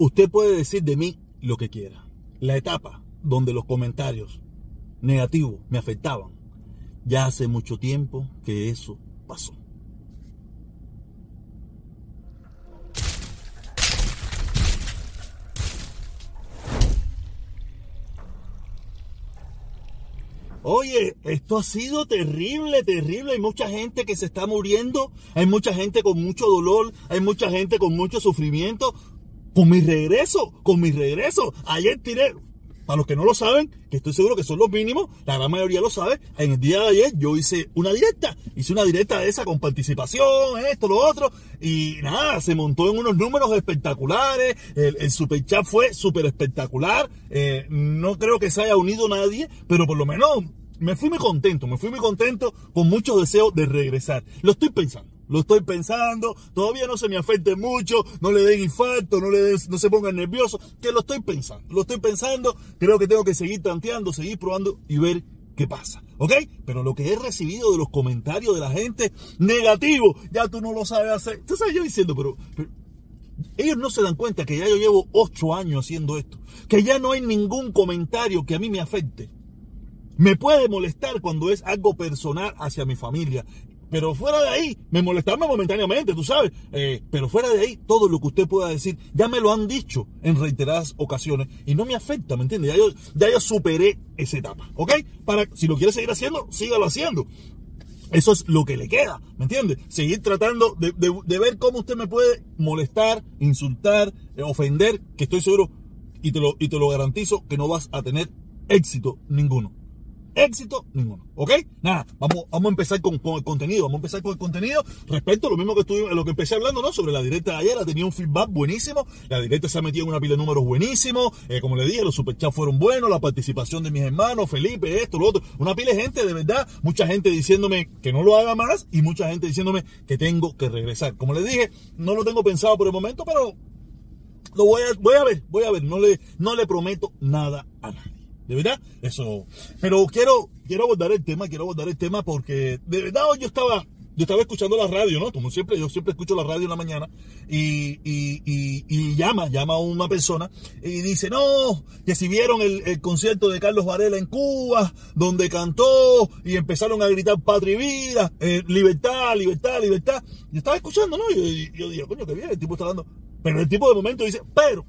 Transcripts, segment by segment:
Usted puede decir de mí lo que quiera. La etapa donde los comentarios negativos me afectaban, ya hace mucho tiempo que eso pasó. Oye, esto ha sido terrible, terrible. Hay mucha gente que se está muriendo, hay mucha gente con mucho dolor, hay mucha gente con mucho sufrimiento. Con mi regreso, con mi regreso. Ayer tiré, para los que no lo saben, que estoy seguro que son los mínimos, la gran mayoría lo sabe, en el día de ayer yo hice una directa, hice una directa de esa con participación, esto, lo otro, y nada, se montó en unos números espectaculares, el, el super fue súper espectacular, eh, no creo que se haya unido nadie, pero por lo menos me fui muy contento, me fui muy contento con mucho deseo de regresar. Lo estoy pensando. Lo estoy pensando, todavía no se me afecte mucho, no le den infarto, no, le no se pongan nerviosos, que lo estoy pensando, lo estoy pensando, creo que tengo que seguir tanteando, seguir probando y ver qué pasa, ¿ok? Pero lo que he recibido de los comentarios de la gente negativo, ya tú no lo sabes hacer, tú sabes yo diciendo, pero ellos no se dan cuenta que ya yo llevo ocho años haciendo esto, que ya no hay ningún comentario que a mí me afecte. Me puede molestar cuando es algo personal hacia mi familia. Pero fuera de ahí, me molestarme momentáneamente, tú sabes. Eh, pero fuera de ahí, todo lo que usted pueda decir, ya me lo han dicho en reiteradas ocasiones. Y no me afecta, ¿me entiende? Ya yo, ya yo superé esa etapa, ¿ok? Para, si lo quiere seguir haciendo, sígalo haciendo. Eso es lo que le queda, ¿me entiende? Seguir tratando de ver cómo usted me puede molestar, insultar, eh, ofender, que estoy seguro y te, lo, y te lo garantizo que no vas a tener éxito ninguno éxito ninguno. ¿Ok? Nada, vamos, vamos a empezar con, con, el contenido. Vamos a empezar con el contenido respecto a lo mismo que estuve, lo que empecé hablando, ¿no? Sobre la directa de ayer. Ha tenido un feedback buenísimo. La directa se ha metido en una pila de números buenísimos. Eh, como le dije, los superchats fueron buenos. La participación de mis hermanos, Felipe, esto, lo otro. Una pila de gente, de verdad. Mucha gente diciéndome que no lo haga más y mucha gente diciéndome que tengo que regresar. Como les dije, no lo tengo pensado por el momento, pero lo voy a, voy a ver, voy a ver. No le, no le prometo nada a nadie. De verdad, eso. Pero quiero, quiero abordar el tema, quiero abordar el tema porque de verdad yo estaba, yo estaba escuchando la radio, ¿no? Como siempre, yo siempre escucho la radio en la mañana y, y, llama, llama a una persona y dice, no, que si vieron el, el, concierto de Carlos Varela en Cuba, donde cantó y empezaron a gritar patria y vida, eh, libertad, libertad, libertad. Yo estaba escuchando, ¿no? Y yo, yo, digo, coño, que bien, el tipo está hablando. Pero el tipo de momento dice, pero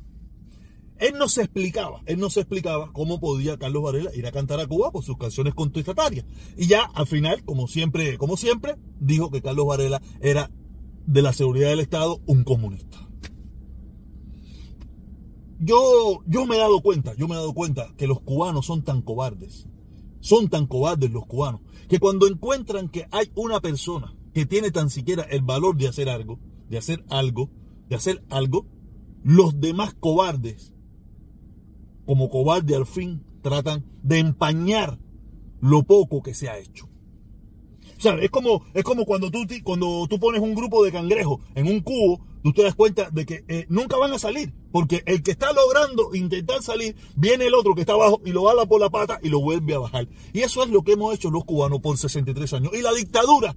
él no se explicaba, él no se explicaba cómo podía Carlos Varela ir a cantar a Cuba por sus canciones contestatarias. Y ya al final, como siempre, como siempre, dijo que Carlos Varela era de la seguridad del Estado un comunista. Yo, yo me he dado cuenta, yo me he dado cuenta que los cubanos son tan cobardes, son tan cobardes los cubanos, que cuando encuentran que hay una persona que tiene tan siquiera el valor de hacer algo, de hacer algo, de hacer algo, los demás cobardes como cobarde al fin tratan de empañar lo poco que se ha hecho. O sea, es como, es como cuando, tú, cuando tú pones un grupo de cangrejos en un cubo, tú te das cuenta de que eh, nunca van a salir, porque el que está logrando intentar salir, viene el otro que está abajo y lo bala por la pata y lo vuelve a bajar. Y eso es lo que hemos hecho los cubanos por 63 años. Y la dictadura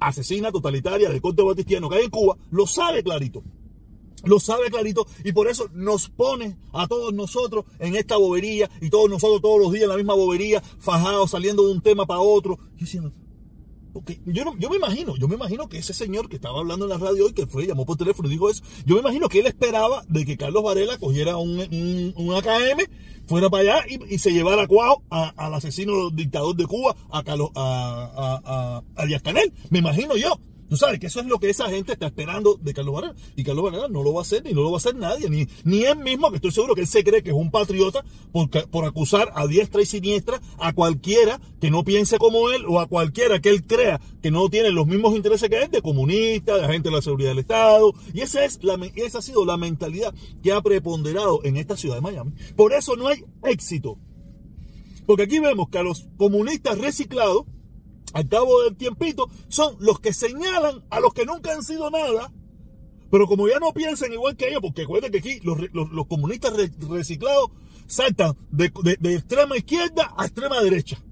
asesina totalitaria de corte batistiano que hay en Cuba lo sabe clarito. Lo sabe clarito y por eso nos pone a todos nosotros en esta bobería y todos nosotros todos los días en la misma bobería, fajados, saliendo de un tema para otro. Diciendo, porque yo, no, yo me imagino, yo me imagino que ese señor que estaba hablando en la radio hoy, que fue, llamó por teléfono y dijo eso, yo me imagino que él esperaba de que Carlos Varela cogiera un, un, un AKM, fuera para allá y, se llevara cuajo al asesino dictador de Cuba, a, Carlos, a, a, a, a Díaz Canel. Me imagino yo. Tú sabes que eso es lo que esa gente está esperando de Carlos Varela. Y Carlos Varela no lo va a hacer, ni no lo va a hacer nadie, ni, ni él mismo, que estoy seguro que él se cree que es un patriota por, por acusar a diestra y siniestra a cualquiera que no piense como él o a cualquiera que él crea que no tiene los mismos intereses que él, de comunista, de agente de la seguridad del Estado. Y esa, es la, esa ha sido la mentalidad que ha preponderado en esta ciudad de Miami. Por eso no hay éxito. Porque aquí vemos que a los comunistas reciclados, al cabo del tiempito, son los que señalan a los que nunca han sido nada, pero como ya no piensan igual que ellos, porque recuerden que aquí los, los, comunistas reciclados saltan de, de, extrema izquierda a extrema derecha.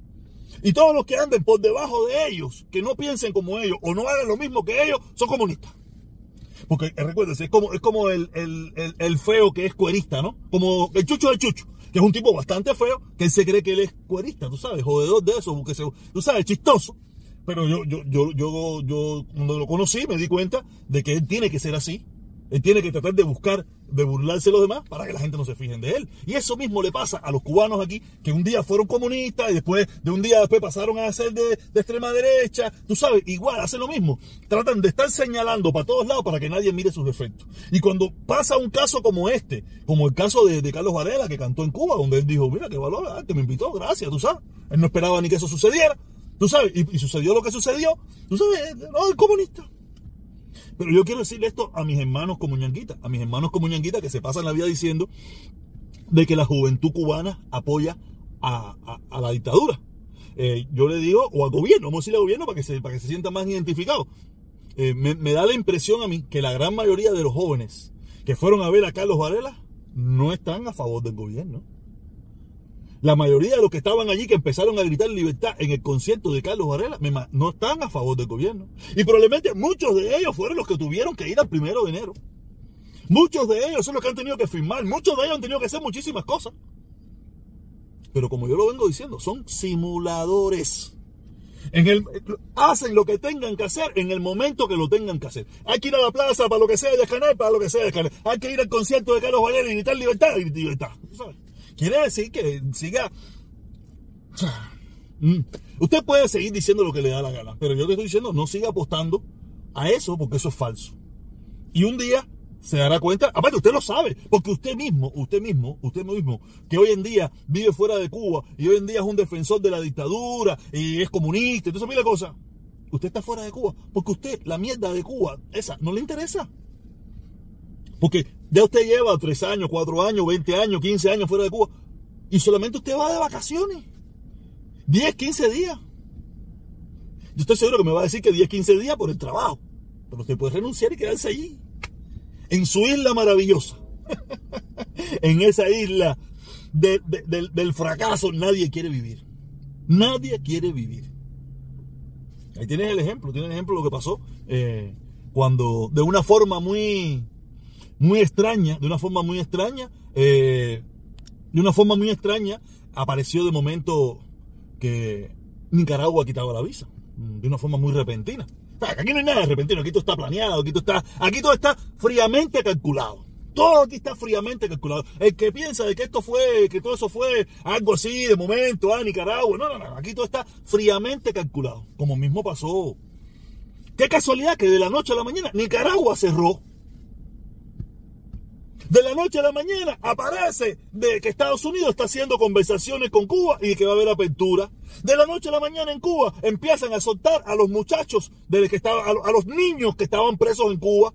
Y todos los que anden por debajo de ellos, que no piensen como ellos o no hagan lo mismo que ellos, son comunistas. Porque eh, recuérdense, es como, es como el, el, el, feo que es cuerista, ¿no? Como el chucho del chucho, que es un tipo bastante feo, que él se cree que él es cuerista, tú sabes, jodedor de eso, porque se, tú sabes, chistoso. Pero yo, yo, yo, yo, yo, cuando lo conocí me di cuenta de que él tiene que ser así, él tiene que tratar de buscar, de burlarse de los demás para que la gente no se fijen de él. Y eso mismo le pasa a los cubanos aquí, que un día fueron comunistas y después, de un día después pasaron a ser de, extrema derecha. Tú sabes, igual, hacen lo mismo. Tratan de estar señalando para todos lados para que nadie mire sus defectos. Y cuando pasa un caso como este, como el caso de, Carlos Varela, que cantó en Cuba, donde él dijo, mira, qué valor, ah, me invitó, gracias, tú sabes. Él no esperaba ni que eso sucediera. Tú sabes, y, sucedió lo que sucedió. Tú sabes, no, el comunista. Pero yo quiero decirle esto a mis hermanos como ñanguita, a mis hermanos como ñanguita que se pasan la vida diciendo de que la juventud cubana apoya a, la dictadura. Eh, yo le digo, o al gobierno, vamos a decirle al gobierno para que se, para que se sienta más identificado. Eh, me, da la impresión a mí que la gran mayoría de los jóvenes que fueron a ver a Carlos Varela no están a favor del gobierno. La mayoría de los que estaban allí, que empezaron a gritar libertad en el concierto de Carlos Varela, no están a favor del gobierno. Y probablemente muchos de ellos fueron los que tuvieron que ir al primero de enero. Muchos de ellos son los que han tenido que firmar. Muchos de ellos han tenido que hacer muchísimas cosas. Pero como yo lo vengo diciendo, son simuladores. Hacen lo que tengan que hacer en el momento que lo tengan que hacer. Hay que ir a la plaza para lo que sea de escanear, para lo que sea de escanear. Hay que ir al concierto de Carlos Varela y gritar libertad, libertad. ¿sabes? Quiere decir que siga... Mm. Usted puede seguir diciendo lo que le da la gana, pero yo te estoy diciendo, no siga apostando a eso porque eso es falso. Y un día se dará cuenta, aparte usted lo sabe, porque usted mismo, usted mismo, usted mismo, que hoy en día vive fuera de Cuba y hoy en día es un defensor de la dictadura y es comunista, entonces mira cosa, usted está fuera de Cuba, porque usted, la mierda de Cuba, esa, no le interesa. Porque ya usted lleva 3 años, 4 años, 20 años, 15 años fuera de Cuba. Y solamente usted va de vacaciones. 10, 15 días. Yo estoy seguro que me va a decir que 10, 15 días por el trabajo. Pero usted puede renunciar y quedarse allí. En su isla maravillosa. en esa isla del fracaso nadie quiere vivir. Nadie quiere vivir. Ahí tienes el ejemplo. Tienes el ejemplo de lo que pasó eh, cuando de una forma muy muy extraña, de una forma muy extraña, eh, de una forma muy extraña, apareció de momento que Nicaragua ha quitado la visa, de una forma muy repentina. Aquí no hay nada de repentino, aquí todo está planeado, aquí todo está, aquí todo está fríamente calculado. Todo aquí está fríamente calculado. El que piensa de que esto fue, que todo eso fue algo así de momento, ah, Nicaragua, no, no, no, aquí todo está fríamente calculado, como mismo pasó. Qué casualidad que de la noche a la mañana Nicaragua cerró de la noche a la mañana aparece de que Estados Unidos está haciendo conversaciones con Cuba y que va a haber apertura. De la noche a la mañana en Cuba empiezan a soltar a los muchachos, de que estaba, a los niños que estaban presos en Cuba.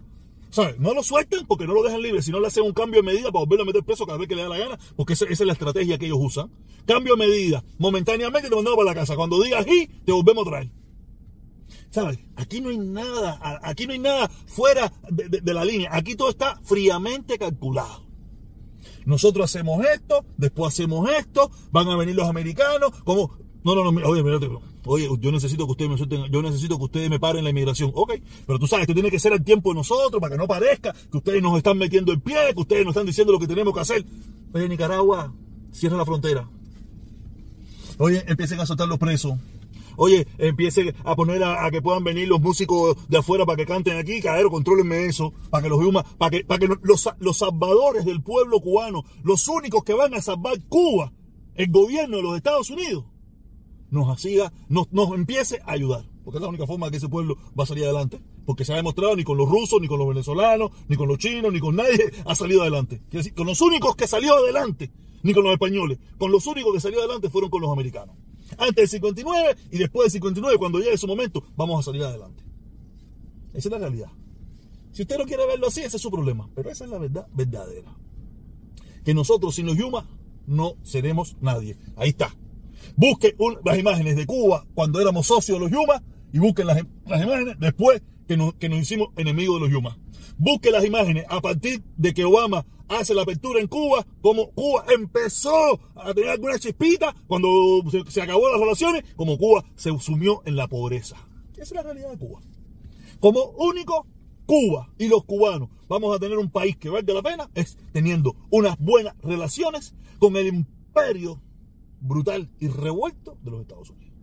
No lo sueltan porque no lo dejan libre, sino le hacen un cambio de medida para volverlo a meter preso cada vez que le da la gana, porque esa, es la estrategia que ellos usan. Cambio de medida, momentáneamente te mandamos para la casa. Cuando digas y, te volvemos a traer. ¿Sabes? Aquí no hay nada, aquí no hay nada fuera de, la línea. Aquí todo está fríamente calculado. Nosotros hacemos esto, después hacemos esto, van a venir los americanos, como, no, no, no, oye, mírate, oye, yo necesito que ustedes me suelten, yo necesito que ustedes me paren la inmigración, ok, pero tú sabes, esto tiene que ser al tiempo de nosotros, para que no parezca que ustedes nos están metiendo el pie, que ustedes nos están diciendo lo que tenemos que hacer. Oye, Nicaragua, cierra la frontera. Oye, empiecen a soltar los presos. Oye, empiece a poner a, que puedan venir los músicos de afuera para que canten aquí, cadero, contrólenme eso, para que los para que, para que los, salvadores del pueblo cubano, los únicos que van a salvar Cuba, el gobierno de los Estados Unidos, nos siga, nos, empiece a ayudar. Porque es la única forma que ese pueblo va a salir adelante. Porque se ha demostrado ni con los rusos, ni con los venezolanos, ni con los chinos, ni con nadie ha salido adelante. decir, con los únicos que salió adelante, ni con los españoles, con los únicos que salió adelante fueron con los americanos antes del 59 y después del 59, cuando llegue su momento, vamos a salir adelante. Esa es la realidad. Si usted no quiere verlo así, ese es su problema. Pero esa es la verdad verdadera. Que nosotros sin los Yuma no seremos nadie. Ahí está. Busque las imágenes de Cuba cuando éramos socios de los Yuma y busquen las, imágenes después que nos, hicimos enemigos de los Yuma. Busque las imágenes a partir de que Obama hace la apertura en Cuba, como Cuba empezó a tener alguna chispita cuando se, acabó las relaciones, como Cuba se sumió en la pobreza. Esa es la realidad de Cuba. Como único Cuba y los cubanos vamos a tener un país que valga la pena es teniendo unas buenas relaciones con el imperio brutal y revuelto de los Estados Unidos.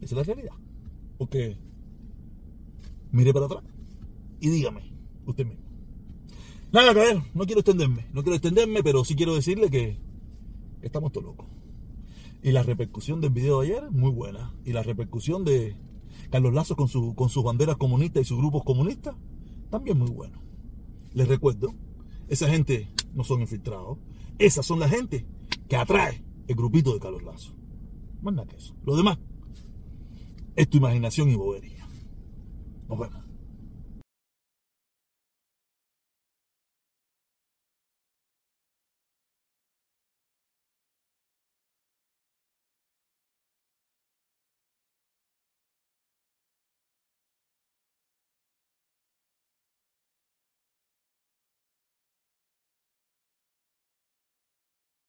Esa es la realidad. Porque mire para atrás y dígame usted mismo. Nada, ver, no quiero extenderme, no quiero extenderme, pero sí quiero decirle que estamos todos locos. Y la repercusión del video de ayer, muy buena. Y la repercusión de Carlos Lazo con, su, con sus banderas comunistas y sus grupos comunistas, también muy bueno. Les recuerdo, esa gente no son infiltrados. Esas son la gente que atrae el grupito de Carlos Lazo. Más nada que eso. Lo demás es tu imaginación y bobería. Nos vemos.